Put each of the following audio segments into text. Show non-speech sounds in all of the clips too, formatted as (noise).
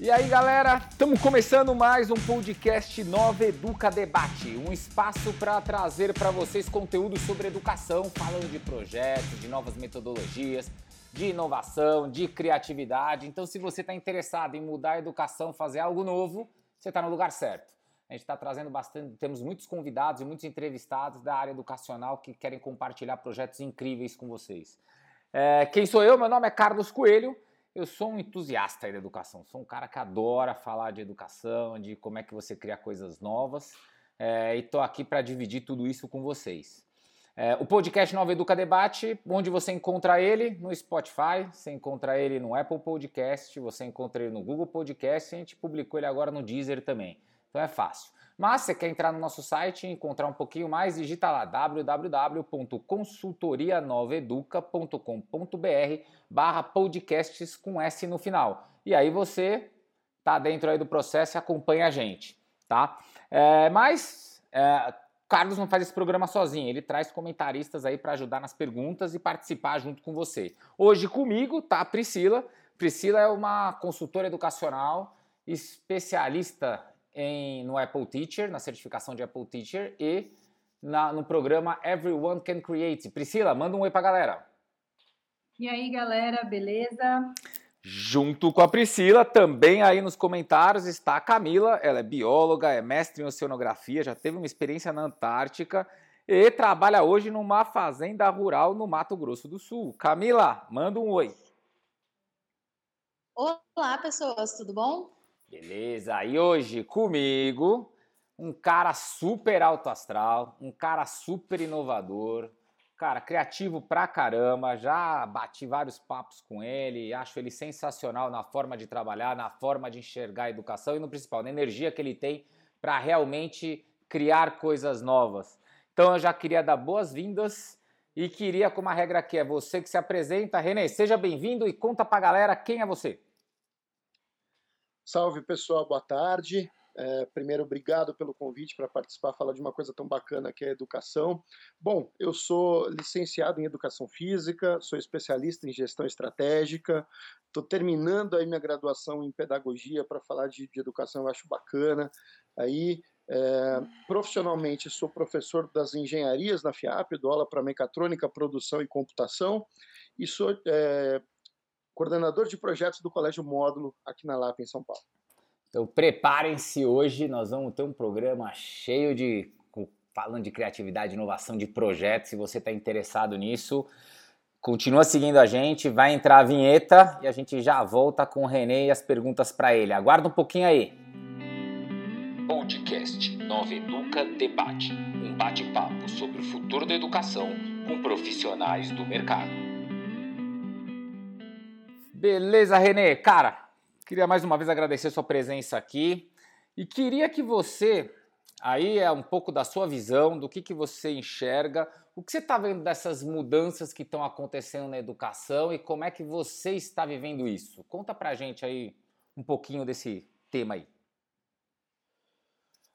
E aí, galera, estamos começando mais um podcast Nova Educa Debate, um espaço para trazer para vocês conteúdo sobre educação, falando de projetos, de novas metodologias, de inovação, de criatividade. Então, se você está interessado em mudar a educação, fazer algo novo, você está no lugar certo. A gente está trazendo bastante, temos muitos convidados e muitos entrevistados da área educacional que querem compartilhar projetos incríveis com vocês. É, quem sou eu? Meu nome é Carlos Coelho. Eu sou um entusiasta da educação, sou um cara que adora falar de educação, de como é que você cria coisas novas, é, e estou aqui para dividir tudo isso com vocês. É, o podcast Nova Educa Debate, onde você encontra ele no Spotify, você encontra ele no Apple Podcast, você encontra ele no Google Podcast, e a gente publicou ele agora no Deezer também. Então é fácil. Mas você quer entrar no nosso site e encontrar um pouquinho mais, digita lá www.consultorianoveduca.com.br barra podcasts com S no final. E aí você tá dentro aí do processo e acompanha a gente, tá? É, mas é, Carlos não faz esse programa sozinho, ele traz comentaristas aí para ajudar nas perguntas e participar junto com você. Hoje comigo tá a Priscila. Priscila é uma consultora educacional, especialista em, no Apple Teacher, na certificação de Apple Teacher e na, no programa Everyone Can Create. Priscila, manda um oi pra galera. E aí, galera, beleza? Junto com a Priscila, também aí nos comentários está a Camila. Ela é bióloga, é mestre em oceanografia, já teve uma experiência na Antártica e trabalha hoje numa fazenda rural no Mato Grosso do Sul. Camila, manda um oi. Olá, pessoas, tudo bom? Beleza, e hoje comigo, um cara super alto astral, um cara super inovador, cara criativo pra caramba, já bati vários papos com ele, acho ele sensacional na forma de trabalhar, na forma de enxergar a educação e no principal, na energia que ele tem para realmente criar coisas novas. Então eu já queria dar boas-vindas e queria, como a regra aqui é você que se apresenta, Renê, seja bem-vindo e conta pra galera quem é você. Salve pessoal, boa tarde. É, primeiro, obrigado pelo convite para participar, falar de uma coisa tão bacana que é educação. Bom, eu sou licenciado em Educação Física, sou especialista em Gestão Estratégica, estou terminando aí minha graduação em Pedagogia para falar de, de, educação, eu acho bacana. Aí, é, profissionalmente, sou professor das engenharias na FIAP, dou aula para mecatrônica, produção e computação, e sou é, coordenador de projetos do Colégio Módulo aqui na LAP, em São Paulo. Então preparem-se hoje, nós vamos ter um programa cheio de. falando de criatividade, inovação, de projetos. Se você está interessado nisso, continua seguindo a gente, vai entrar a vinheta e a gente já volta com o Renê e as perguntas para ele. Aguarda um pouquinho aí. Podcast Nova Educa Debate um bate-papo sobre o futuro da educação com profissionais do mercado. Beleza, Renê. Cara, queria mais uma vez agradecer sua presença aqui e queria que você, aí é um pouco da sua visão, do que, que você enxerga, o que você está vendo dessas mudanças que estão acontecendo na educação e como é que você está vivendo isso? Conta pra gente aí um pouquinho desse tema aí.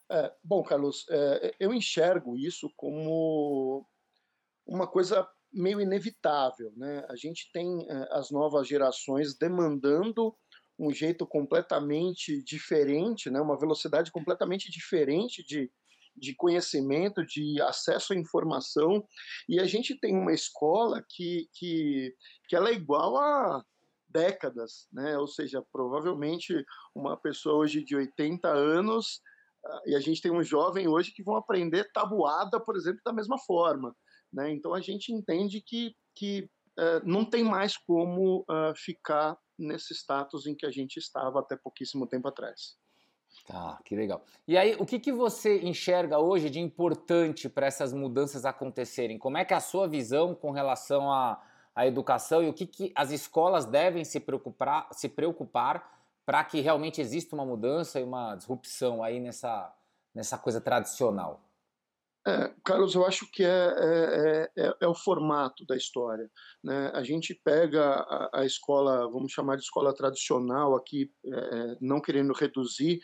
É, bom, Carlos, é, eu enxergo isso como uma coisa meio inevitável. Né? A gente tem uh, as novas gerações demandando um jeito completamente diferente, né? uma velocidade completamente diferente de, de conhecimento, de acesso à informação, e a gente tem uma escola que, que, que ela é igual a décadas, né? ou seja, provavelmente uma pessoa hoje de 80 anos, uh, e a gente tem um jovem hoje que vão aprender tabuada, por exemplo, da mesma forma. Né? Então a gente entende que, que uh, não tem mais como uh, ficar nesse status em que a gente estava até pouquíssimo tempo atrás. Tá, que legal. E aí, o que, que você enxerga hoje de importante para essas mudanças acontecerem? Como é que é a sua visão com relação à, à educação e o que, que as escolas devem se preocupar, se preocupar para que realmente exista uma mudança e uma disrupção aí nessa, nessa coisa tradicional? É, Carlos, eu acho que é, é, é, é, o formato da história. Né? A gente pega a, a, escola, vamos chamar de escola tradicional aqui, é, não querendo reduzir,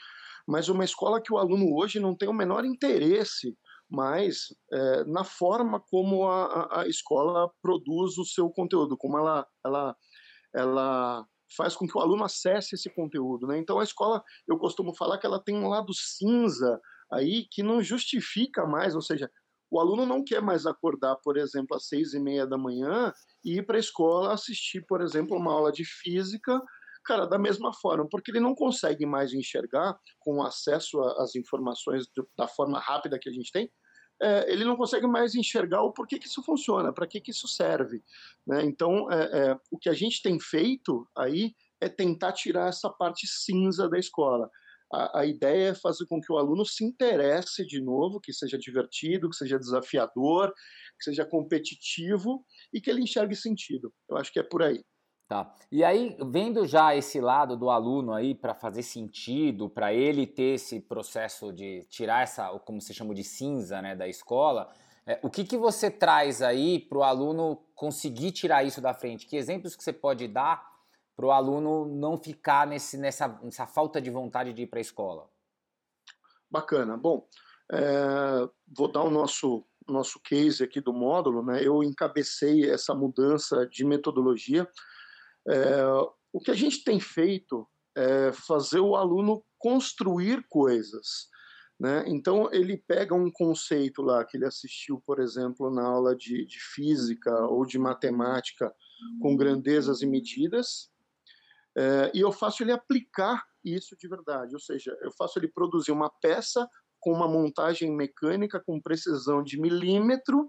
mas uma escola que o aluno hoje não tem o menor interesse mais é, na forma como a, a, escola produz o seu conteúdo, como ela, ela, ela faz com que o aluno acesse esse conteúdo. Né? Então a escola, eu costumo falar que ela tem um lado cinza aí que não justifica mais, ou seja, o aluno não quer mais acordar, por exemplo, às seis e meia da manhã e ir para a escola assistir, por exemplo, uma aula de física, cara, da mesma forma, porque ele não consegue mais enxergar com acesso às informações da forma rápida que a gente tem, é, ele não consegue mais enxergar o porquê que isso funciona, para que, que isso serve. Né? Então, é, é, o que a gente tem feito aí é tentar tirar essa parte cinza da escola. A, a, ideia é fazer com que o aluno se interesse de novo, que seja divertido, que seja desafiador, que seja competitivo e que ele enxergue sentido. Eu acho que é por aí. Tá. E aí, vendo já esse lado do aluno aí para fazer sentido, para ele ter esse processo de tirar essa, como se chama de cinza, né, da escola, é, o que, que você traz aí para o aluno conseguir tirar isso da frente? Que exemplos que você pode dar para o aluno não ficar nesse, nessa, nessa falta de vontade de ir para a escola? Bacana. Bom, é, vou dar o nosso nosso case aqui do módulo, né? Eu encabecei essa mudança de metodologia é, o que a gente tem feito é fazer o aluno construir coisas. Né? Então, ele pega um conceito lá que ele assistiu, por exemplo, na aula de, de física ou de matemática com grandezas e medidas, é, e eu faço ele aplicar isso de verdade, ou seja, eu faço ele produzir uma peça com uma montagem mecânica com precisão de milímetro,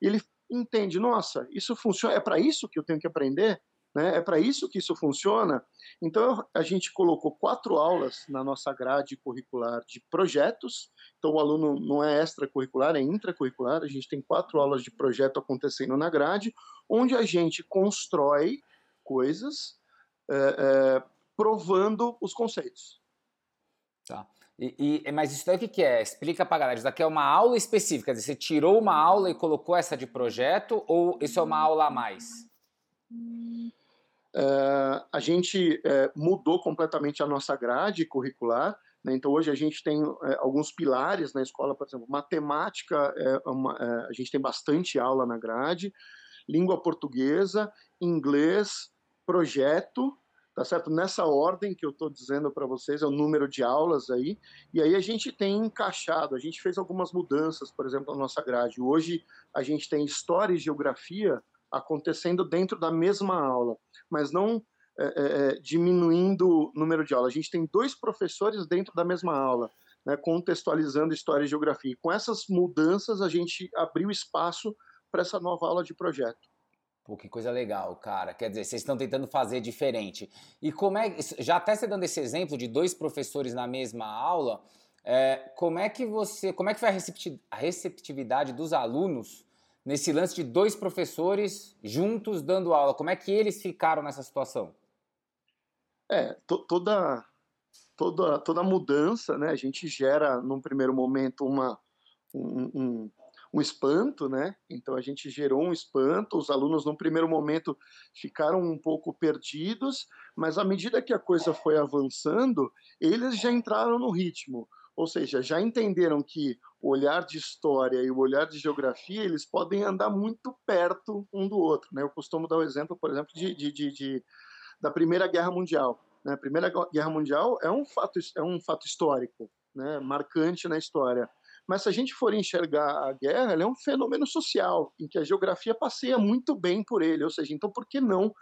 ele entende, nossa, isso funciona, é para isso que eu tenho que aprender? Né? É para isso que isso funciona. Então, a gente colocou quatro aulas na nossa grade curricular de projetos. Então, o aluno não é extracurricular, é intracurricular. A gente tem quatro aulas de projeto acontecendo na grade, onde a gente constrói coisas é, é, provando os conceitos. Tá. E, e, mas isso daí o que, que é? Explica para a galera. Isso daqui é uma aula específica. Você tirou uma aula e colocou essa de projeto ou isso é uma aula a mais? Uh, a gente uh, mudou completamente a nossa grade curricular. Né? Então, hoje a gente tem uh, alguns pilares na escola, por exemplo, matemática, é uma, a gente tem bastante aula na grade, língua portuguesa, inglês, projeto, tá certo? Nessa ordem que eu estou dizendo para vocês, é o número de aulas aí, e aí a gente tem encaixado, a gente fez algumas mudanças, por exemplo, na nossa grade. Hoje a gente tem história e geografia acontecendo dentro da mesma aula, mas não é, é, é, diminuindo o número de aulas. A gente tem dois professores dentro da mesma aula, né, contextualizando história e geografia. E com essas mudanças, a gente abriu espaço para essa nova aula de projeto. Pô, que coisa legal, cara. Quer dizer, vocês estão tentando fazer diferente. E como é. Já até você dando esse exemplo de dois professores na mesma aula, é, como é que você. Como é que foi a receptividade dos alunos nesse lance de dois professores juntos dando aula? Como é que eles ficaram nessa situação? É, toda, toda, toda mudança, né? A gente gera, num primeiro momento, uma, um, um, um espanto, né? Então a gente gerou um espanto, os alunos, num primeiro momento, ficaram um pouco perdidos, mas à medida que a coisa foi avançando, eles já entraram no ritmo. Ou seja, já entenderam que o olhar de história e o olhar de geografia eles podem andar muito perto um do outro. Né? Eu costumo dar o exemplo, por exemplo, de, de, de, de da Primeira Guerra Mundial. Né? A Primeira Guerra Mundial é um fato, é um fato histórico, né? marcante na história. Mas se a gente for enxergar a guerra, ela é um fenômeno social, em que a geografia passeia muito bem por ele. Ou seja, então por que não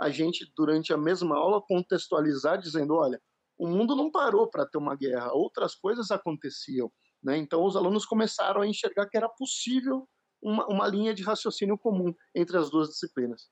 a gente, durante a mesma aula, contextualizar dizendo, olha, o mundo não parou para ter uma guerra, outras coisas aconteciam. Né? Então, os alunos começaram a enxergar que era possível uma, uma linha de raciocínio comum entre as duas disciplinas.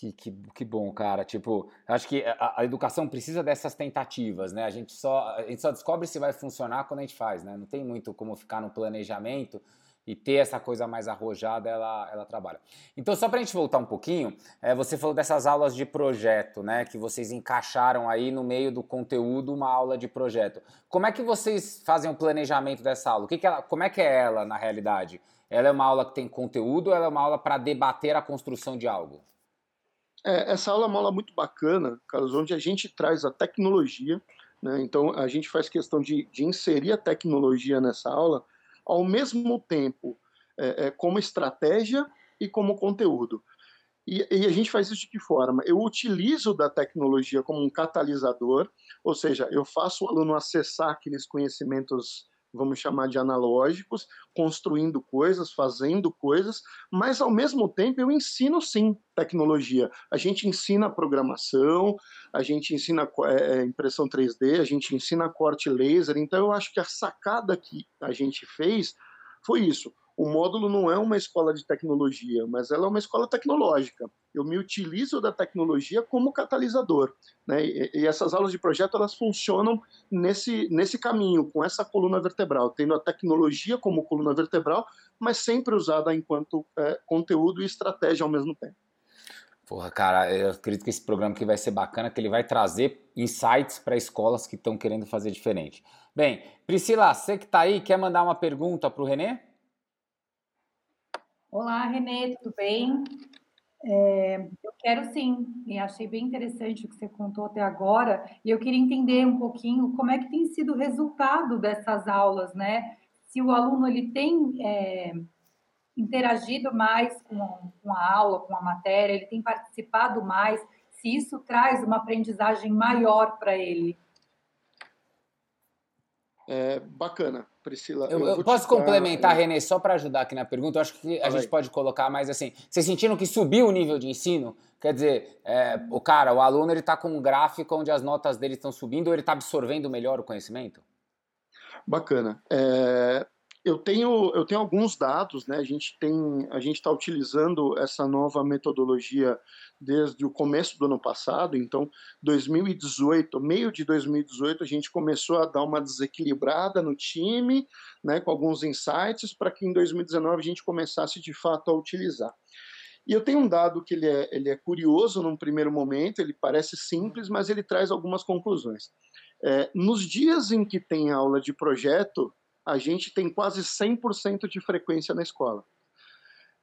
Que, que, que bom, cara. Tipo, acho que a, a, educação precisa dessas tentativas, né? A gente, só, a gente só descobre se vai funcionar quando a gente faz, né? Não tem muito como ficar no planejamento e ter essa coisa mais arrojada, ela, ela trabalha. Então, só para a gente voltar um pouquinho, é, você falou dessas aulas de projeto, né? Que vocês encaixaram aí no meio do conteúdo uma aula de projeto. Como é que vocês fazem o planejamento dessa aula? O que, que ela, como é que é ela na realidade? Ela é uma aula que tem conteúdo ou ela é uma aula para debater a construção de algo? É, essa aula é uma aula muito bacana, Carlos, onde a gente traz a tecnologia, né? Então a gente faz questão de, de inserir a tecnologia nessa aula ao mesmo tempo é, é, como estratégia e como conteúdo. E, e, a gente faz isso de que forma? Eu utilizo da tecnologia como um catalisador, ou seja, eu faço o aluno acessar aqueles conhecimentos vamos chamar de analógicos, construindo coisas, fazendo coisas, mas ao mesmo tempo eu ensino sim tecnologia. A gente ensina programação, a gente ensina é, impressão 3D, a gente ensina corte laser. Então eu acho que a sacada que a gente fez foi isso o módulo não é uma escola de tecnologia, mas ela é uma escola tecnológica. Eu me utilizo da tecnologia como catalisador. Né? E, e, essas aulas de projeto elas funcionam nesse, nesse caminho, com essa coluna vertebral, tendo a tecnologia como coluna vertebral, mas sempre usada enquanto é, conteúdo e estratégia ao mesmo tempo. Porra, cara, eu acredito que esse programa aqui vai ser bacana, que ele vai trazer insights para escolas que estão querendo fazer diferente. Bem, Priscila, você que está aí, quer mandar uma pergunta para o Renê? Olá, Renê, tudo bem? É, eu quero sim, e achei bem interessante o que você contou até agora, e eu queria entender um pouquinho como é que tem sido o resultado dessas aulas, né? Se o aluno ele tem é, interagido mais com, com a aula, com a matéria, ele tem participado mais, se isso traz uma aprendizagem maior para ele. É, bacana, Priscila. Eu, eu posso complementar, dar... Renê, só para ajudar aqui na pergunta. Eu acho que a gente pode colocar mais assim. Vocês sentiram que subiu o nível de ensino? Quer dizer, é, o cara, o aluno, ele está com um gráfico onde as notas dele estão subindo ou ele está absorvendo melhor o conhecimento? Bacana. É, eu tenho, eu tenho alguns dados, né? A gente está utilizando essa nova metodologia desde o começo do ano passado. Então, 2018, meio de 2018, a gente começou a dar uma desequilibrada no time, né? Com alguns insights para que em 2019 a gente começasse de fato a utilizar. E eu tenho um dado que ele é, ele é curioso num primeiro momento, ele parece simples, mas ele traz algumas conclusões. É, nos dias em que tem aula de projeto, a gente tem quase 100% de frequência na escola.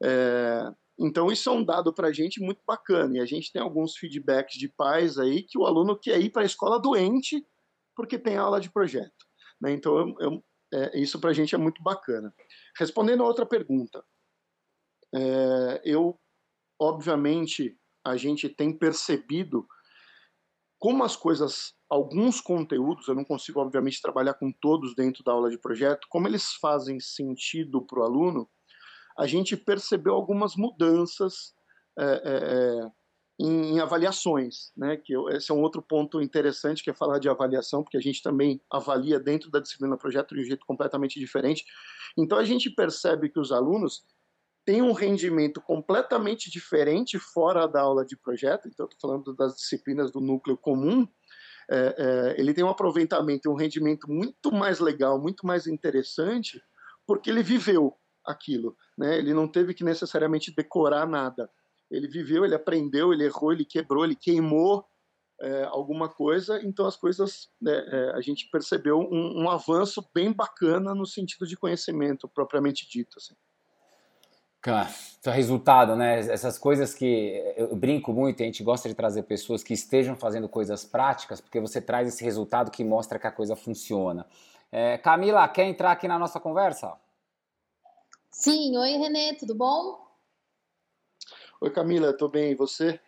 É, então, isso é um dado para a gente muito bacana. E a gente tem alguns feedbacks de pais aí que o aluno quer ir para a escola doente porque tem aula de projeto. Né? Então, eu, eu, é, isso para a gente é muito bacana. Respondendo a outra pergunta, é, eu, obviamente, a gente tem percebido como as coisas alguns conteúdos, eu não consigo, obviamente, trabalhar com todos dentro da aula de projeto, como eles fazem sentido para o aluno, a gente percebeu algumas mudanças é, é, em, em, avaliações, né? Que eu, esse é um outro ponto interessante que é falar de avaliação, porque a gente também avalia dentro da disciplina projeto de um jeito completamente diferente. Então a gente percebe que os alunos têm um rendimento completamente diferente fora da aula de projeto. Então estou falando das disciplinas do núcleo comum, é, é, ele tem um aproveitamento um rendimento muito mais legal, muito mais interessante, porque ele viveu aquilo. Né? Ele não teve que necessariamente decorar nada. Ele viveu, ele aprendeu, ele errou, ele quebrou, ele queimou é, alguma coisa, então as coisas, né, é, a gente percebeu um, um, avanço bem bacana no sentido de conhecimento propriamente dito. Assim. Cara, resultado, né? Essas coisas que eu brinco muito, a gente gosta de trazer pessoas que estejam fazendo coisas práticas, porque você traz esse resultado que mostra que a coisa funciona. É, Camila, quer entrar aqui na nossa conversa? Sim, oi Renê, tudo bom? Oi Camila, tô bem, e você?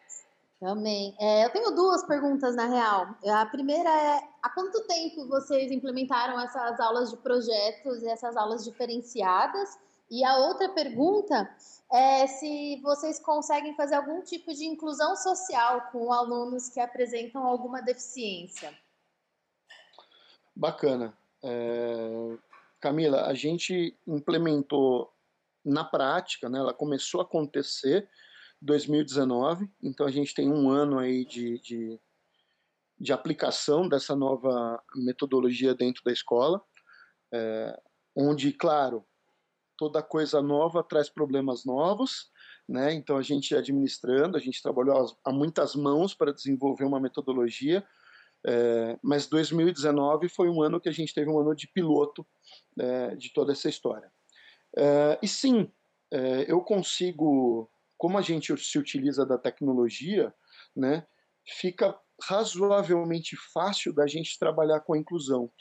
Também. É, eu tenho duas perguntas na real. A primeira é: há quanto tempo vocês implementaram essas aulas de projetos e essas aulas diferenciadas? E a outra pergunta é se vocês conseguem fazer algum tipo de inclusão social com alunos que apresentam alguma deficiência. Bacana. É... Camila, a gente implementou na prática, né, ela começou a acontecer em 2019, então a gente tem um ano aí de, de, de aplicação dessa nova metodologia dentro da escola, é, onde, claro, toda coisa nova traz problemas novos, né? Então a gente administrando, a gente trabalhou a muitas mãos para desenvolver uma metodologia, é, mas 2019 foi um ano que a gente teve um ano de piloto é, de toda essa história. É, e sim, é, eu consigo, como a gente se utiliza da tecnologia, né? Fica razoavelmente fácil da gente trabalhar com a inclusão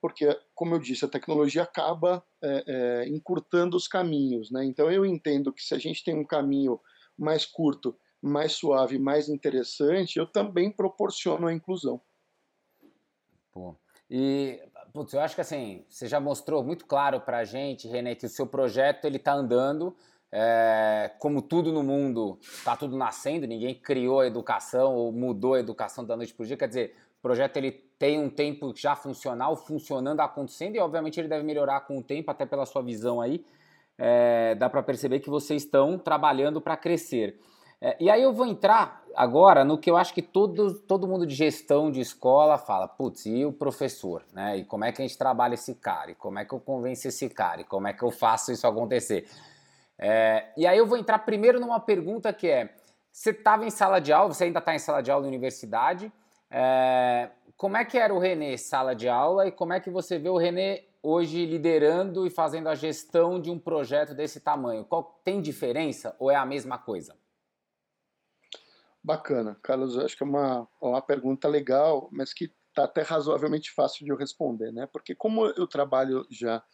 porque, como eu disse, a tecnologia acaba é, é, encurtando os caminhos. Né? Então, eu entendo que se a gente tem um caminho mais curto mais suave, mais interessante, eu também proporciono a inclusão. Pô. E, putz, eu acho que assim, você já mostrou muito claro para a gente, René, que o seu projeto ele está andando, é, como tudo no mundo, está tudo nascendo, ninguém criou a educação ou mudou a educação da noite para o dia, quer dizer, o projeto ele tem um tempo já funcional, funcionando, acontecendo, e obviamente ele deve melhorar com o tempo, até pela sua visão aí, é, dá para perceber que vocês estão trabalhando para crescer. É, e aí eu vou entrar agora no que eu acho que todo, todo mundo de gestão de escola fala, putz, e o professor, né? E como é que a gente trabalha esse cara? E como é que eu convenço esse cara? E como é que eu faço isso acontecer? É, e aí eu vou entrar primeiro numa pergunta que é, você estava em sala de aula, você ainda está em sala de aula na universidade, é, como é que era o Renê sala de aula e como é que você vê o Renê hoje liderando e fazendo a gestão de um projeto desse tamanho? Qual, tem diferença ou é a mesma coisa? Bacana, Carlos, acho que é uma, uma pergunta legal, mas que está até razoavelmente fácil de eu responder, né? Porque como eu trabalho já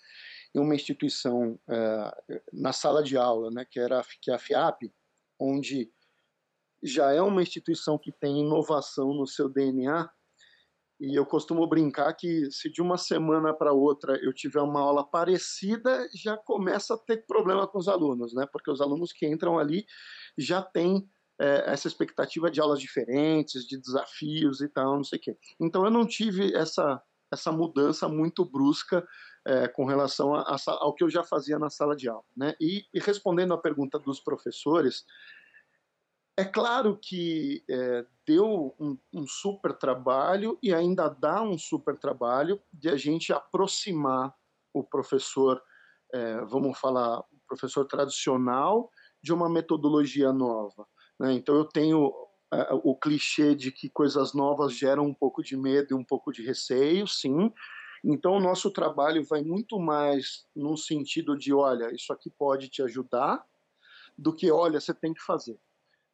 em uma instituição é, na sala de aula, né, que era que é a FIAP, onde já é uma instituição que tem inovação no seu DNA, e eu costumo brincar que se de uma semana para outra eu tiver uma aula parecida, já começa a ter problema com os alunos, né? Porque os alunos que entram ali já têm é, essa expectativa de aulas diferentes, de desafios e tal, não sei o quê. Então eu não tive essa, essa mudança muito brusca é, com relação a, a, ao que eu já fazia na sala de aula. Né? E, e respondendo à pergunta dos professores, é claro que é, deu um, um, super trabalho e ainda dá um super trabalho de a gente aproximar o professor, é, vamos falar, o professor tradicional, de uma metodologia nova. Né? Então eu tenho uh, o clichê de que coisas novas geram um pouco de medo e um pouco de receio, sim. Então o nosso trabalho vai muito mais no sentido de, olha, isso aqui pode te ajudar, do que, olha, você tem que fazer.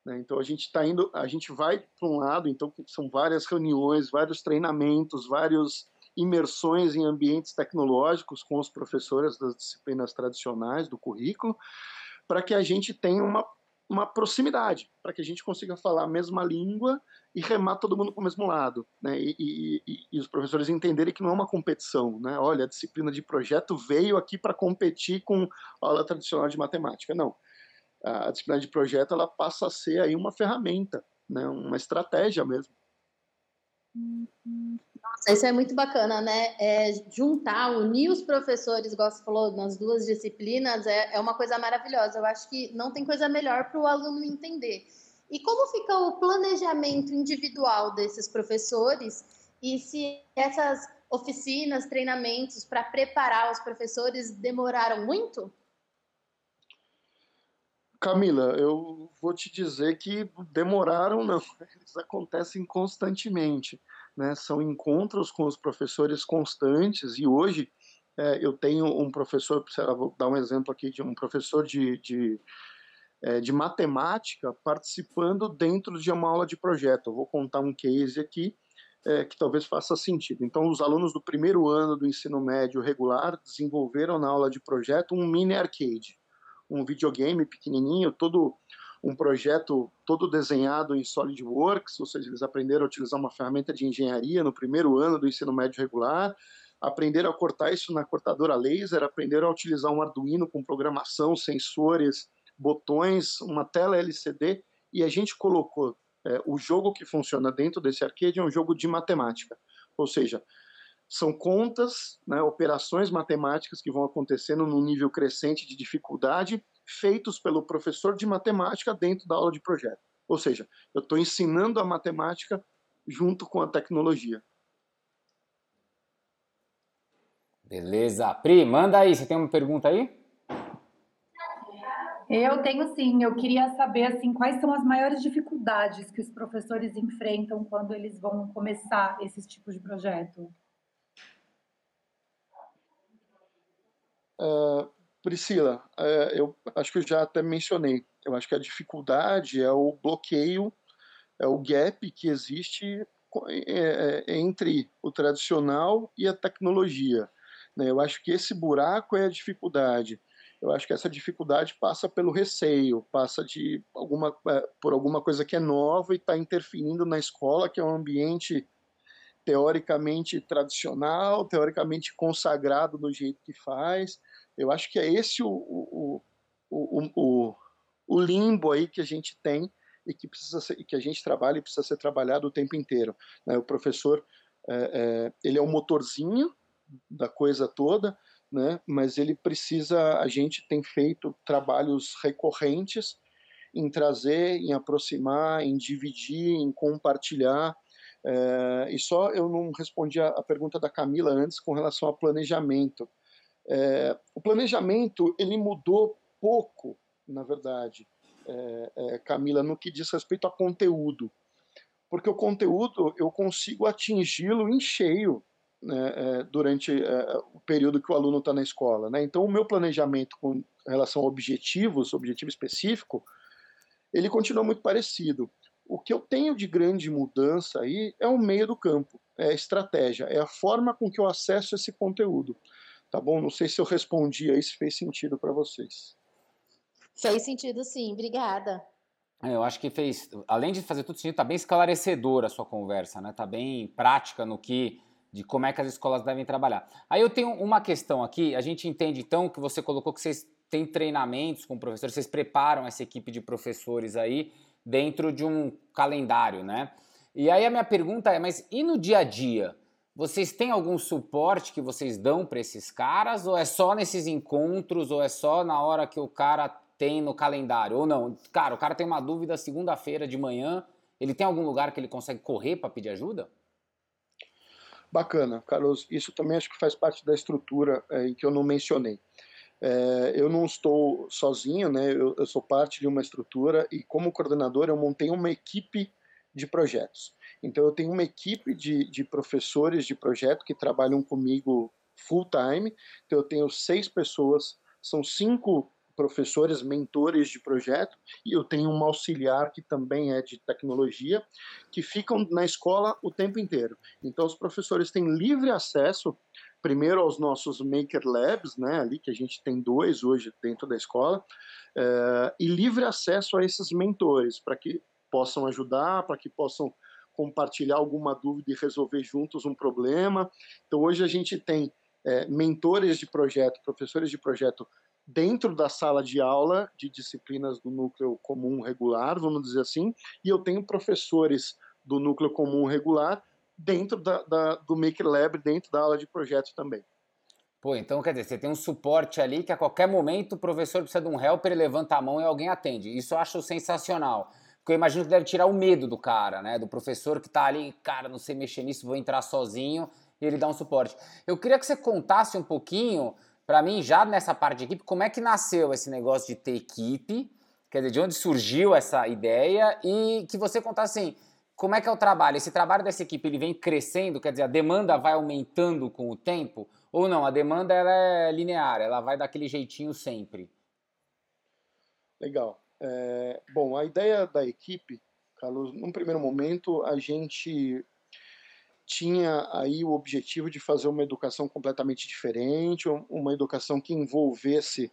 Né? Então a gente está indo, a gente vai para um lado, então são várias reuniões, vários treinamentos, vários imersões em ambientes tecnológicos com os professores das disciplinas tradicionais do currículo, para que a gente tenha uma uma proximidade, para que a gente consiga falar a mesma língua e remar todo mundo para o mesmo lado. Né? E, e, e, os professores entenderem que não é uma competição. Né? Olha, a disciplina de projeto veio aqui para competir com a aula tradicional de matemática. Não. A disciplina de projeto ela passa a ser aí uma ferramenta, né? uma estratégia mesmo. Nossa, isso é muito bacana, né? É, juntar, unir os professores, igual você falou, nas duas disciplinas, é, é uma coisa maravilhosa. Eu acho que não tem coisa melhor para o aluno entender. E como fica o planejamento individual desses professores? E se essas oficinas, treinamentos para preparar os professores demoraram muito? Camila, eu vou te dizer que demoraram, não. (laughs) Eles acontecem constantemente. Né? São encontros com os professores constantes, e hoje é, eu tenho um professor, vou dar um exemplo aqui de um professor de, de, é, de matemática participando dentro de uma aula de projeto. Eu vou contar um case aqui é, que talvez faça sentido. Então, os alunos do primeiro ano do ensino médio regular desenvolveram na aula de projeto um mini arcade um videogame pequenininho, todo um projeto todo desenhado em SolidWorks, ou seja, eles aprenderam a utilizar uma ferramenta de engenharia no primeiro ano do ensino médio regular, aprenderam a cortar isso na cortadora laser, aprenderam a utilizar um Arduino com programação, sensores, botões, uma tela LCD, e a gente colocou é, o jogo que funciona dentro desse arcade é um jogo de matemática, ou seja, são contas, né, operações matemáticas que vão acontecendo num nível crescente de dificuldade, feitos pelo professor de matemática dentro da aula de projeto. Ou seja, eu estou ensinando a matemática junto com a tecnologia. Beleza. Pri, manda aí. Você tem uma pergunta aí? Eu tenho sim. Eu queria saber assim quais são as maiores dificuldades que os professores enfrentam quando eles vão começar esses tipos de projeto. Uh, Priscila, uh, eu acho que eu já até mencionei. Eu acho que a dificuldade é o bloqueio, é o gap que existe é, é, entre o tradicional e a tecnologia. Né? Eu acho que esse buraco é a dificuldade. eu acho que essa dificuldade passa pelo receio, passa de alguma, é, por alguma coisa que é nova e está interferindo na escola, que é um ambiente teoricamente tradicional, teoricamente consagrado do jeito que faz. Eu acho que é esse o, o, o, o, o limbo aí que a gente tem e que precisa ser, que a gente trabalha e precisa ser trabalhado o tempo inteiro. Né? O professor é, é, ele é o motorzinho da coisa toda, né? Mas ele precisa, a gente tem feito trabalhos recorrentes em trazer, em aproximar, em dividir, em compartilhar. É, e só eu não respondi a, a, pergunta da Camila antes com relação ao planejamento. É, o planejamento ele mudou pouco, na verdade, é, é, Camila, no que diz respeito a conteúdo, porque o conteúdo eu consigo atingi-lo em cheio né, é, durante é, o período que o aluno está na escola. Né? Então, o meu planejamento com relação a objetivos, objetivo específico, ele continua muito parecido. O que eu tenho de grande mudança aí é o meio do campo, é a estratégia, é a forma com que eu acesso esse conteúdo. Tá bom? Não sei se eu respondi aí, se fez sentido para vocês. Fez sentido sim, obrigada. É, eu acho que fez, além de fazer tudo sentido, tá bem esclarecedora a sua conversa, né? Tá bem prática no que de como é que as escolas devem trabalhar. Aí eu tenho uma questão aqui, a gente entende então que você colocou que vocês têm treinamentos com professores, vocês preparam essa equipe de professores aí dentro de um calendário, né? E aí a minha pergunta é, mas e no dia a dia? Vocês têm algum suporte que vocês dão para esses caras ou é só nesses encontros ou é só na hora que o cara tem no calendário ou não? Cara, o cara tem uma dúvida segunda-feira de manhã, ele tem algum lugar que ele consegue correr para pedir ajuda? Bacana, Carlos. Isso também acho que faz parte da estrutura é, que eu não mencionei. É, eu não estou sozinho, né? Eu, eu, sou parte de uma estrutura e como coordenador eu montei uma equipe de projetos. Então eu tenho uma equipe de, de professores de projeto que trabalham comigo full time. Então eu tenho seis pessoas, são cinco professores, mentores de projeto, e eu tenho um auxiliar que também é de tecnologia, que ficam na escola o tempo inteiro. Então, os professores têm livre acesso, primeiro aos nossos Maker Labs, né, ali que a gente tem dois hoje dentro da escola, é, e livre acesso a esses mentores, para que possam ajudar, para que possam compartilhar alguma dúvida e resolver juntos um problema. Então, hoje a gente tem é, mentores de projeto, professores de projeto dentro da sala de aula de disciplinas do núcleo comum regular, vamos dizer assim, e eu tenho professores do núcleo comum regular dentro da, da, do Maker Lab, dentro da aula de projeto também. Pô, então quer dizer, você tem um suporte ali que a qualquer momento o professor precisa de um helper, levanta a mão e alguém atende. Isso eu acho sensacional. Porque eu imagino que deve tirar o medo do cara, né? Do professor que tá ali, cara, não sei mexer nisso, vou entrar sozinho e ele dá um suporte. Eu queria que você contasse um pouquinho para mim, já nessa parte de equipe, como é que nasceu esse negócio de ter equipe? Quer dizer, de onde surgiu essa ideia? E que você contasse assim, como é que é o trabalho? Esse trabalho dessa equipe, ele vem crescendo? Quer dizer, a demanda vai aumentando com o tempo? Ou não, a demanda ela é linear, ela vai daquele jeitinho sempre? Legal. É, bom, a ideia da equipe, Carlos, num primeiro momento, a gente tinha aí o objetivo de fazer uma educação completamente diferente, uma educação que envolvesse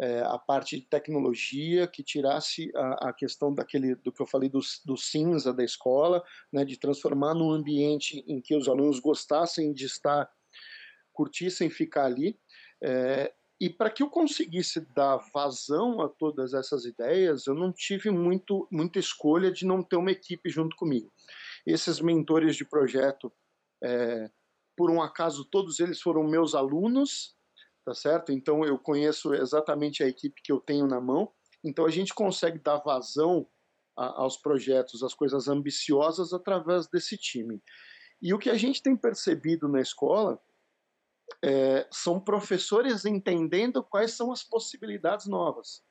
é, a parte de tecnologia, que tirasse a, a, questão daquele do que eu falei do, do cinza da escola, né, de transformar num ambiente em que os alunos gostassem de estar, curtissem ficar ali. É, e para que eu conseguisse dar vazão a todas essas ideias, eu não tive muito, muita escolha de não ter uma equipe junto comigo. Esses mentores de projeto, é, por um acaso, todos eles foram meus alunos, tá certo? Então eu conheço exatamente a equipe que eu tenho na mão. Então a gente consegue dar vazão a, aos projetos, às coisas ambiciosas através desse time. E o que a gente tem percebido na escola é, são professores entendendo quais são as possibilidades novas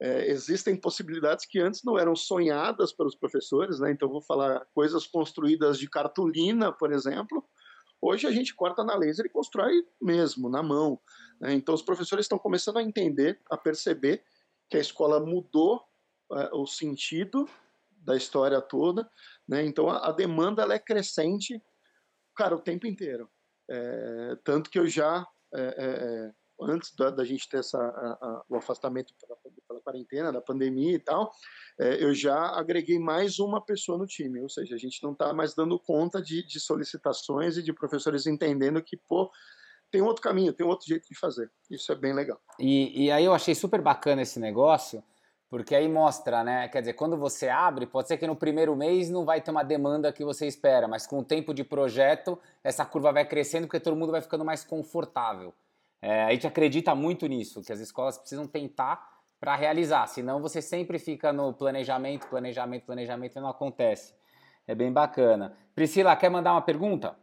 é, existem possibilidades que antes não eram sonhadas pelos professores, né? Então, vou falar coisas construídas de cartolina, por exemplo. Hoje a gente corta na laser e constrói mesmo, na mão. Né? Então, os professores estão começando a entender, a perceber que a escola mudou é, o sentido da história toda. Né? Então, a, a demanda é crescente, cara, o tempo inteiro. É, tanto que eu já é, é, é antes da, da gente ter essa, a, a, o afastamento pela, pela, quarentena, da pandemia e tal, é, eu já agreguei mais uma pessoa no time, ou seja, a gente não está mais dando conta de, de solicitações e de professores entendendo que, pô, tem outro caminho, tem outro jeito de fazer. Isso é bem legal. E, e aí eu achei super bacana esse negócio, porque aí mostra, né? Quer dizer, quando você abre, pode ser que no primeiro mês não vai ter uma demanda que você espera, mas com o tempo de projeto, essa curva vai crescendo porque todo mundo vai ficando mais confortável. É, a gente acredita muito nisso, que as escolas precisam tentar para realizar, senão você sempre fica no planejamento, planejamento, planejamento e não acontece. É bem bacana. Priscila, quer mandar uma pergunta?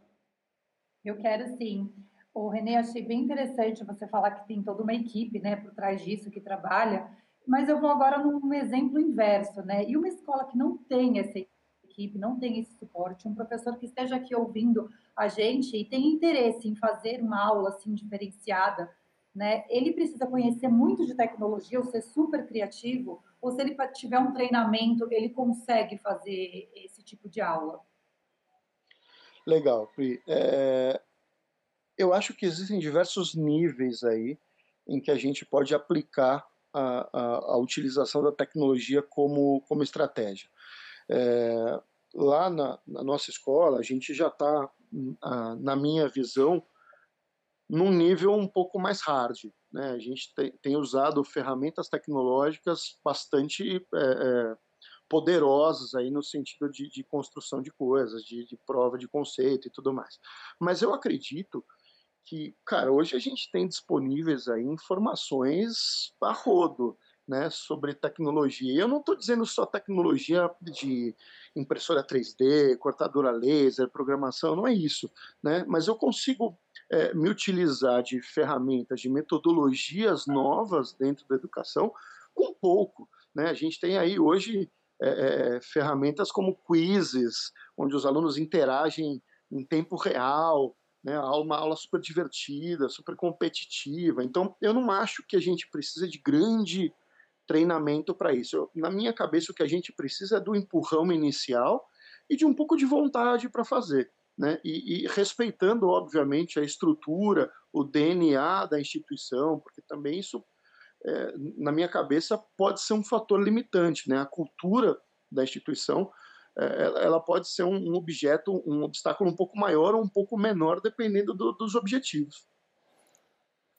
Eu quero sim. O Renê, achei bem interessante você falar que tem toda uma equipe né, por trás disso que trabalha. Mas eu vou agora num exemplo inverso, né? E uma escola que não tem essa equipe, não tem esse suporte, um professor que esteja aqui ouvindo a gente e tem interesse em fazer uma aula assim diferenciada, né? Ele precisa conhecer muito de tecnologia, ou ser super criativo, ou se ele tiver um treinamento, ele consegue fazer esse tipo de aula. Legal, Pri. É... Eu acho que existem diversos níveis aí em que a gente pode aplicar a, a, a utilização da tecnologia como, como estratégia. É, lá na, na, nossa escola, a gente já está, na minha visão, num nível um pouco mais hard. Né? A gente tem, usado ferramentas tecnológicas bastante é, é, poderosas aí no sentido de, de construção de coisas, de, de, prova de conceito e tudo mais. Mas eu acredito que, cara, hoje a gente tem disponíveis aí informações a rodo, né, sobre tecnologia. Eu não estou dizendo só tecnologia de impressora 3D, cortadora laser, programação, não é isso, né? Mas eu consigo é, me utilizar de ferramentas, de metodologias novas dentro da educação com pouco, né? A gente tem aí hoje é, é, ferramentas como quizzes, onde os alunos interagem em tempo real, né, uma aula super divertida, super competitiva. Então, eu não acho que a gente precisa de grande treinamento para isso. Eu, na minha cabeça, o que a gente precisa é do empurrão inicial e de um pouco de vontade para fazer. Né? E, e, respeitando, obviamente, a estrutura, o DNA da instituição, porque também isso, é, na minha cabeça, pode ser um fator limitante. Né? A cultura da instituição ela pode ser um objeto, um obstáculo um pouco maior ou um pouco menor, dependendo do, dos objetivos.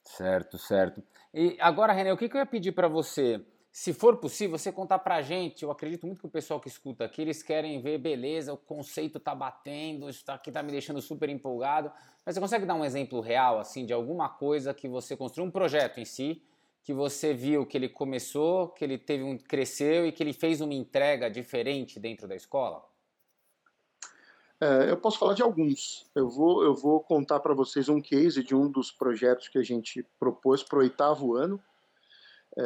Certo, certo. E agora, René, o que, eu ia pedir para você? Se for possível, você contar para a gente, eu acredito muito que o pessoal que escuta aqui, eles querem ver, beleza, o conceito tá batendo, isso aqui tá me deixando super empolgado, mas você consegue dar um exemplo real, assim, de alguma coisa que você construiu, um projeto em si, que você viu que ele começou, que ele teve um cresceu e que ele fez uma entrega diferente dentro da escola? É, eu posso falar de alguns. Eu vou, eu vou contar para vocês um case de um dos projetos que a gente propôs para o oitavo ano. É,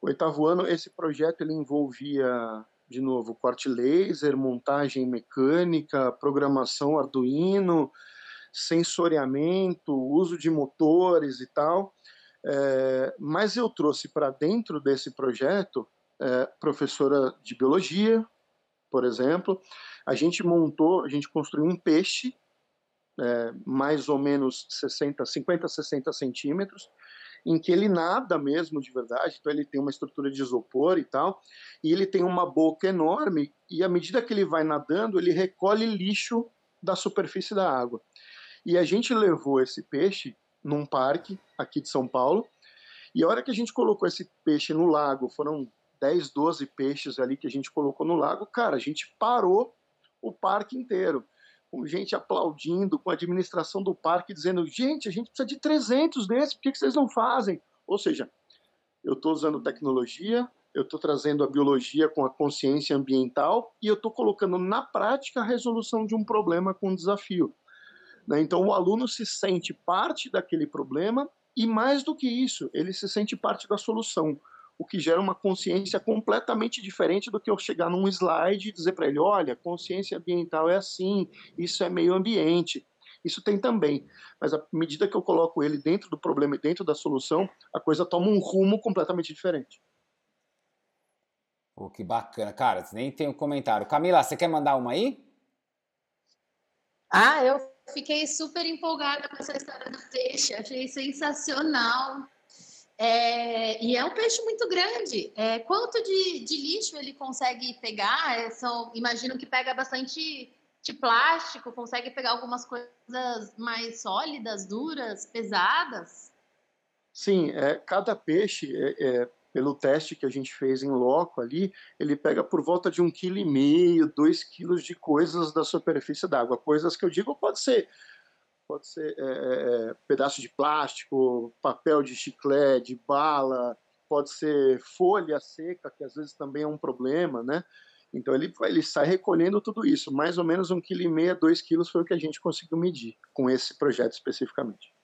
oitavo ano, esse projeto ele envolvia, de novo, corte laser, montagem mecânica, programação Arduino, sensoriamento, uso de motores e tal. É, mas eu trouxe para dentro desse projeto é, professora de biologia, por exemplo. A gente montou, a gente construiu um peixe, é, mais ou menos 60, 50, 60 centímetros, em que ele nada mesmo de verdade, então ele tem uma estrutura de isopor e tal, e ele tem uma boca enorme, e à medida que ele vai nadando, ele recolhe lixo da superfície da água. E a gente levou esse peixe num parque aqui de São Paulo. E a hora que a gente colocou esse peixe no lago, foram 10, 12 peixes ali que a gente colocou no lago, cara, a gente parou o parque inteiro. Com gente aplaudindo, com a administração do parque dizendo: gente, a gente precisa de 300 desses, por que, que vocês não fazem? Ou seja, eu estou usando tecnologia, eu estou trazendo a biologia com a consciência ambiental e eu estou colocando na prática a resolução de um problema com um desafio. Né? Então, o aluno se sente parte daquele problema e, mais do que isso, ele se sente parte da solução, o que gera uma consciência completamente diferente do que eu chegar num slide e dizer para ele: olha, consciência ambiental é assim, isso é meio ambiente. Isso tem também, mas à medida que eu coloco ele dentro do problema e dentro da solução, a coisa toma um rumo completamente diferente. Pô, que bacana. Cara, nem tem um comentário. Camila, você quer mandar uma aí? Ah, eu fiquei super empolgada com essa história do peixe, achei sensacional. É, e é um peixe muito grande. É, quanto de, de, lixo ele consegue pegar? É, são, imagino que pega bastante de plástico, consegue pegar algumas coisas mais sólidas, duras, pesadas? Sim, é, cada peixe, é, é, pelo teste que a gente fez em loco ali, ele pega por volta de um quilo e meio, dois quilos de coisas da superfície d'água. Coisas que eu digo pode ser pode ser é, é, é, pedaço de plástico, papel de chiclete, de bala, pode ser folha seca, que às vezes também é um problema, né? Então ele, ele sai recolhendo tudo isso. Mais ou menos um quilo e meio, dois quilos foi o que a gente conseguiu medir com esse projeto especificamente.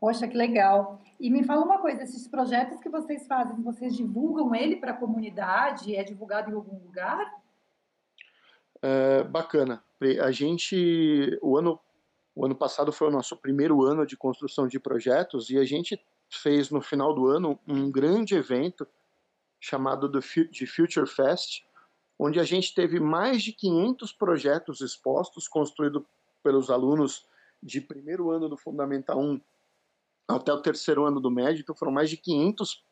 Poxa, que legal. E me fala uma coisa, esses projetos que vocês fazem, vocês divulgam ele para a comunidade? É divulgado em algum lugar? É, bacana. A gente, o ano o ano passado foi o nosso primeiro ano de construção de projetos e a gente fez no final do ano um grande evento chamado de Future Fest, onde a gente teve mais de 500 projetos expostos, construídos pelos alunos de primeiro ano do Fundamental 1 até o terceiro ano do médio, então foram mais de 500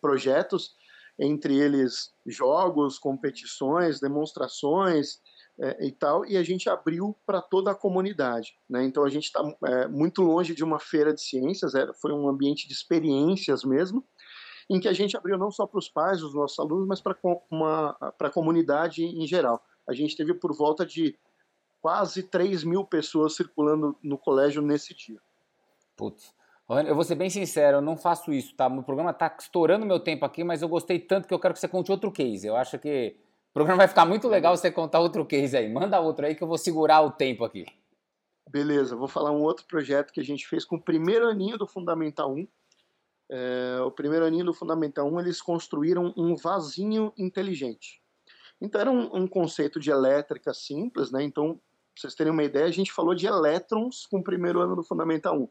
projetos, entre eles jogos, competições, demonstrações, é, e tal, e a gente abriu para toda a comunidade. Né? Então a gente está é, muito longe de uma feira de ciências, era, foi um ambiente de experiências mesmo, em que a gente abriu não só para os pais, os nossos alunos, mas para a comunidade em geral. A gente teve por volta de quase 3 mil pessoas circulando no colégio nesse dia. Putz. Eu vou ser bem sincero, eu não faço isso, tá? O programa está estourando meu tempo aqui, mas eu gostei tanto que eu quero que você conte outro case. Eu acho que o programa vai ficar muito legal você contar outro case aí. Manda outro aí que eu vou segurar o tempo aqui. Beleza, vou falar um outro projeto que a gente fez com o primeiro aninho do Fundamental 1. É, o primeiro aninho do Fundamental 1, eles construíram um vasinho inteligente. Então era um, um conceito de elétrica simples, né? Então, pra vocês terem uma ideia, a gente falou de elétrons com o primeiro ano do Fundamental 1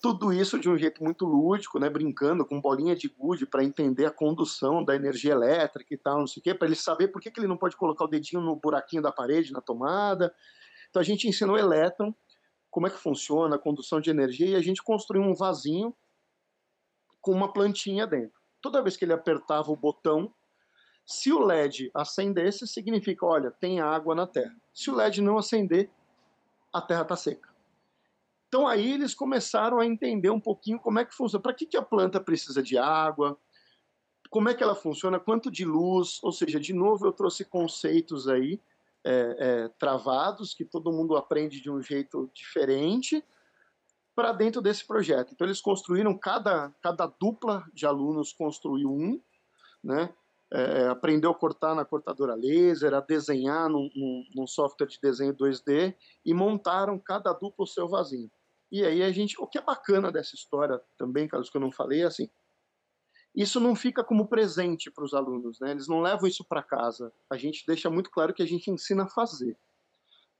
tudo isso de um jeito muito lúdico, né, brincando com bolinha de gude para entender a condução da energia elétrica e tal, não sei o quê, para ele saber por que, que ele não pode colocar o dedinho no buraquinho da parede, na tomada. Então a gente ensinou o elétron, como é que funciona a condução de energia, e a gente construiu um vasinho com uma plantinha dentro. Toda vez que ele apertava o botão, se o LED acendesse, significa, olha, tem água na Terra. Se o LED não acender, a Terra está seca. Então aí eles começaram a entender um pouquinho como é que funciona. Para que, que a planta precisa de água? Como é que ela funciona? Quanto de luz? Ou seja, de novo eu trouxe conceitos aí é, é, travados que todo mundo aprende de um jeito diferente para dentro desse projeto. Então eles construíram cada cada dupla de alunos construiu um, né? É, aprendeu a cortar na cortadora laser, a desenhar num, num, num, software de desenho 2D e montaram cada dupla o seu vasinho. E aí a gente, o que é bacana dessa história também, Carlos, que eu não falei, é assim, isso não fica como presente para os alunos, né? Eles não levam isso para casa. A gente deixa muito claro que a gente ensina a fazer.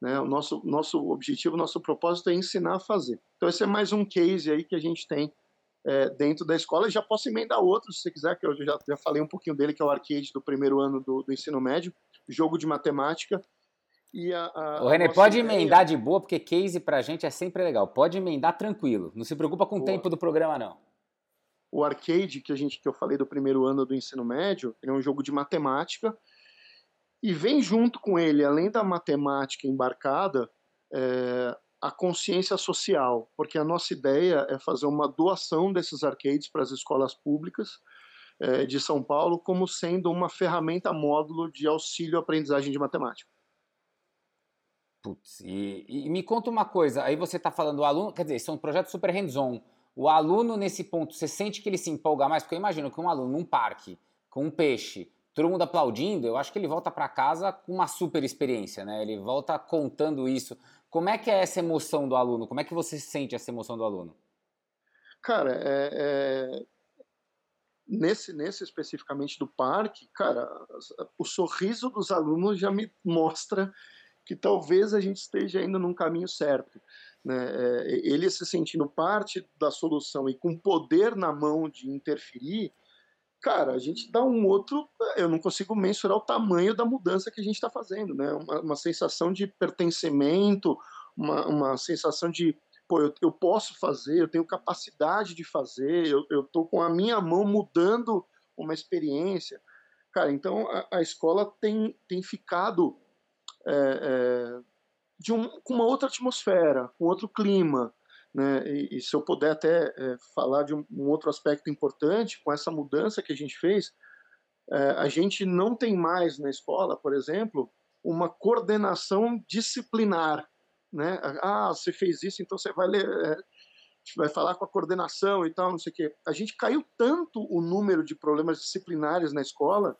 Né? O nosso, nosso objetivo, nosso propósito é ensinar a fazer. Então esse é mais um case aí que a gente tem é, dentro da escola. E já posso emendar outro, se você quiser, que eu já, já falei um pouquinho dele, que é o arcade do primeiro ano do, do ensino médio, jogo de matemática. E a, a, o René, pode ideia... emendar de boa, porque case pra gente é sempre legal. Pode emendar tranquilo. Não se preocupa com boa. o tempo do programa, não. O arcade que a gente que eu falei do primeiro ano do ensino médio, ele é um jogo de matemática e vem junto com ele, além da matemática embarcada, é, a consciência social, porque a nossa ideia é fazer uma doação desses arcades para as escolas públicas é, de São Paulo, como sendo uma ferramenta módulo de auxílio à aprendizagem de matemática. Putz, e, e, me conta uma coisa, aí você está falando o aluno, quer dizer, são projetos super hands-on. O aluno, nesse ponto, você sente que ele se empolga mais? Porque eu imagino que um aluno num parque, com um peixe, todo mundo aplaudindo, eu acho que ele volta para casa com uma super experiência, né? Ele volta contando isso. Como é que é essa emoção do aluno? Como é que você sente essa emoção do aluno? Cara, é, é... Nesse, nesse especificamente do parque, cara, o sorriso dos alunos já me mostra que talvez a gente esteja indo num caminho certo. Né? É, ele se sentindo parte da solução e com poder na mão de interferir, cara, a gente dá um outro. Eu não consigo mensurar o tamanho da mudança que a gente está fazendo, né? Uma, uma, sensação de pertencimento, uma, uma sensação de, pô, eu, eu posso fazer, eu tenho capacidade de fazer, eu estou com a minha mão mudando uma experiência. Cara, então a, a escola tem, tem ficado é, é, de um, com uma outra atmosfera, com outro clima. Né? E, e se eu puder até é, falar de um, um, outro aspecto importante, com essa mudança que a gente fez, é, a gente não tem mais na escola, por exemplo, uma coordenação disciplinar. Né? Ah, você fez isso, então você vai ler, vai falar com a coordenação e tal, não sei o quê. A gente caiu tanto o número de problemas disciplinares na escola,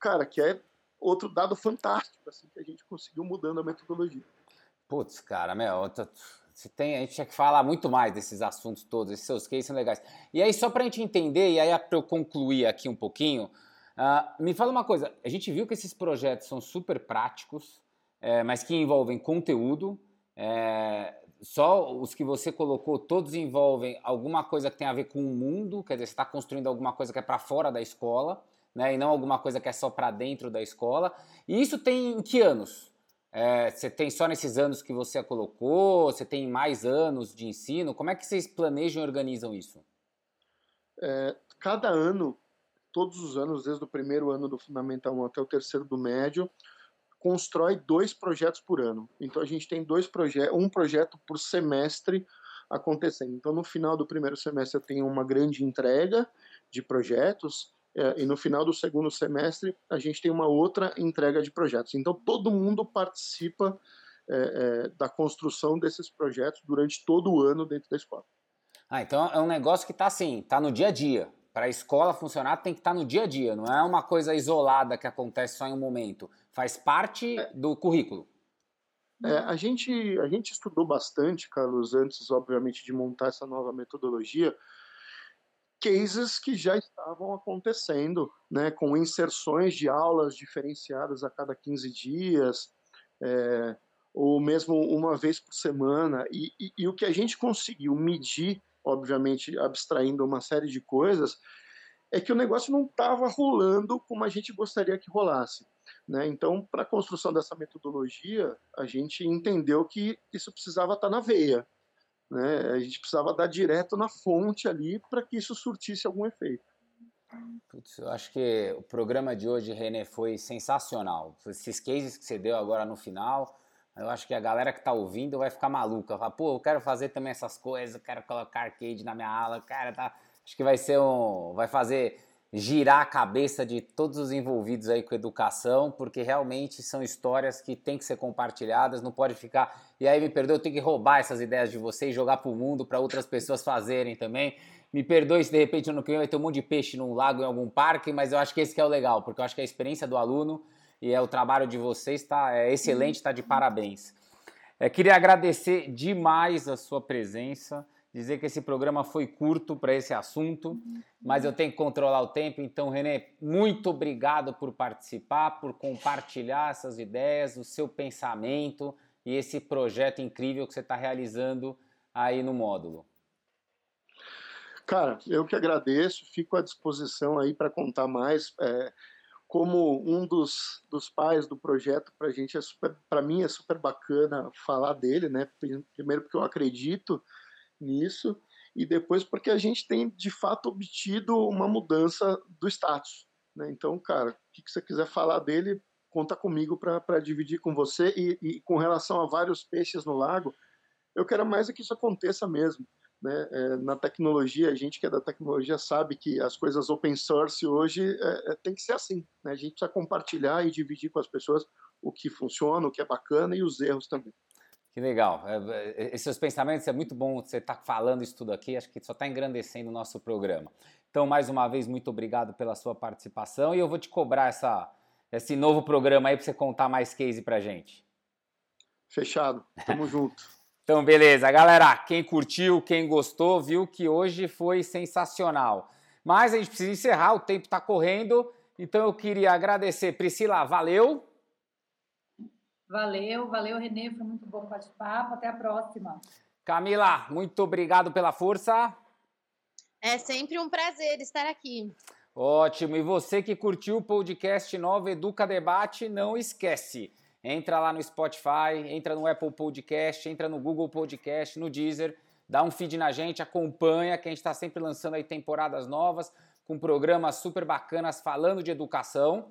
cara, que é outro dado fantástico assim que a gente conseguiu mudando a metodologia. Putz, cara, meu, você tem, a gente tinha que falar muito mais desses assuntos todos, esses seus cases são legais. E aí, só para a gente entender, e aí para eu concluir aqui um pouquinho, uh, me fala uma coisa, a gente viu que esses projetos são super práticos, é, mas que envolvem conteúdo, é, só os que você colocou, todos envolvem alguma coisa que tem a ver com o mundo, quer dizer, você está construindo alguma coisa que é para fora da escola, né, e não alguma coisa que é só para dentro da escola. E isso tem em que anos? É, você tem só nesses anos que você colocou? Você tem mais anos de ensino? Como é que vocês planejam e organizam isso? É, cada ano, todos os anos, desde o primeiro ano do Fundamental 1 até o terceiro do médio, constrói dois projetos por ano. Então a gente tem dois projetos, um projeto por semestre acontecendo. Então no final do primeiro semestre tem uma grande entrega de projetos e no final do segundo semestre a gente tem uma outra entrega de projetos. Então todo mundo participa é, é, da construção desses projetos durante todo o ano dentro da escola. Ah, então é um negócio que está assim, está no dia a dia. Para a escola funcionar tem que estar tá no dia a dia, não é uma coisa isolada que acontece só em um momento. Faz parte é. do currículo. É, a, gente, a gente estudou bastante, Carlos, antes, obviamente, de montar essa nova metodologia, cases que já estavam acontecendo, né, com inserções de aulas diferenciadas a cada 15 dias, é, ou mesmo uma vez por semana. E, e, e, o que a gente conseguiu medir, obviamente abstraindo uma série de coisas, é que o negócio não estava rolando como a gente gostaria que rolasse. Né? Então, para a construção dessa metodologia, a gente entendeu que isso precisava estar tá na veia. Né? A gente precisava dar direto na fonte ali para que isso surtisse algum efeito. Putz, eu acho que o programa de hoje, René, foi sensacional. Esses cases que você deu agora no final, eu acho que a galera que está ouvindo vai ficar maluca. Fala, pô, eu quero fazer também essas coisas, quero colocar arcade na minha aula, cara, tá. Acho que vai ser um. Vai fazer girar a cabeça de todos os envolvidos aí com educação, porque realmente são histórias que têm que ser compartilhadas, não pode ficar. E aí me perdoe, eu tenho que roubar essas ideias de vocês, jogar para o mundo para outras pessoas fazerem também. Me perdoe se de repente no que vem vai ter um monte de peixe num lago em algum parque, mas eu acho que esse que é o legal, porque eu acho que a experiência do aluno e é o trabalho de vocês está é excelente, está de parabéns. É, queria agradecer demais a sua presença dizer que esse programa foi curto para esse assunto, mas eu tenho que controlar o tempo. Então, Renê, muito obrigado por participar, por compartilhar essas ideias, o seu pensamento e esse projeto incrível que você está realizando aí no módulo. Cara, eu que agradeço, fico à disposição aí para contar mais. É, como um dos, dos pais do projeto, para gente é para mim é super bacana falar dele, né? Primeiro porque eu acredito nisso, e depois porque a gente tem de fato obtido uma mudança do status. Né? Então, cara, o que, você quiser falar dele, conta comigo para dividir com você. E, e, com relação a vários peixes no lago, eu quero mais é que isso aconteça mesmo. Né? É, na tecnologia, a gente que é da tecnologia sabe que as coisas open source hoje é, é, tem que ser assim. Né? A gente precisa compartilhar e dividir com as pessoas o que funciona, o que é bacana e os erros também. Que legal. É, é, esses seus pensamentos é muito bom você estar tá falando isso tudo aqui. Acho que só está engrandecendo o nosso programa. Então, mais uma vez, muito obrigado pela sua participação e eu vou te cobrar essa, esse novo programa aí para você contar mais case para gente. Fechado. Tamo (laughs) junto. Então, beleza. Galera, quem curtiu, quem gostou, viu que hoje foi sensacional. Mas a gente precisa encerrar, o tempo está correndo. Então, eu queria agradecer. Priscila, valeu. Valeu, valeu, Renê. Foi muito bom o bate-papo. Até a próxima. Camila, muito obrigado pela força. É sempre um prazer estar aqui. Ótimo. E você que curtiu o podcast Nova Educa Debate, não esquece. Entra lá no Spotify, entra no Apple Podcast, entra no Google Podcast, no Deezer, dá um feed na gente, acompanha, que a gente está sempre lançando aí temporadas novas, com programas super bacanas falando de educação.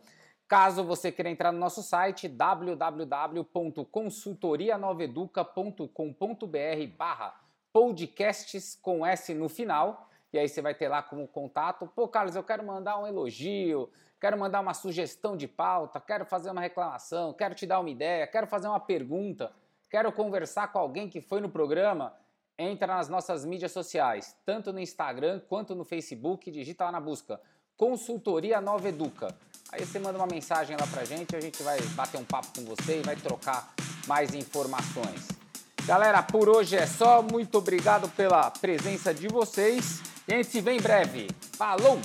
Caso você queira entrar no nosso site www.consultorianoveduca.com.br barra podcasts com S no final, e aí você vai ter lá como contato. Pô, Carlos, eu quero mandar um elogio, quero mandar uma sugestão de pauta, quero fazer uma reclamação, quero te dar uma ideia, quero fazer uma pergunta, quero conversar com alguém que foi no programa entra nas nossas mídias sociais, tanto no Instagram quanto no Facebook, digita lá na busca Consultoria Nova Educa. Aí você manda uma mensagem lá pra gente, a gente vai bater um papo com você e vai trocar mais informações. Galera, por hoje é só. Muito obrigado pela presença de vocês. E a gente se vê em breve. Falou!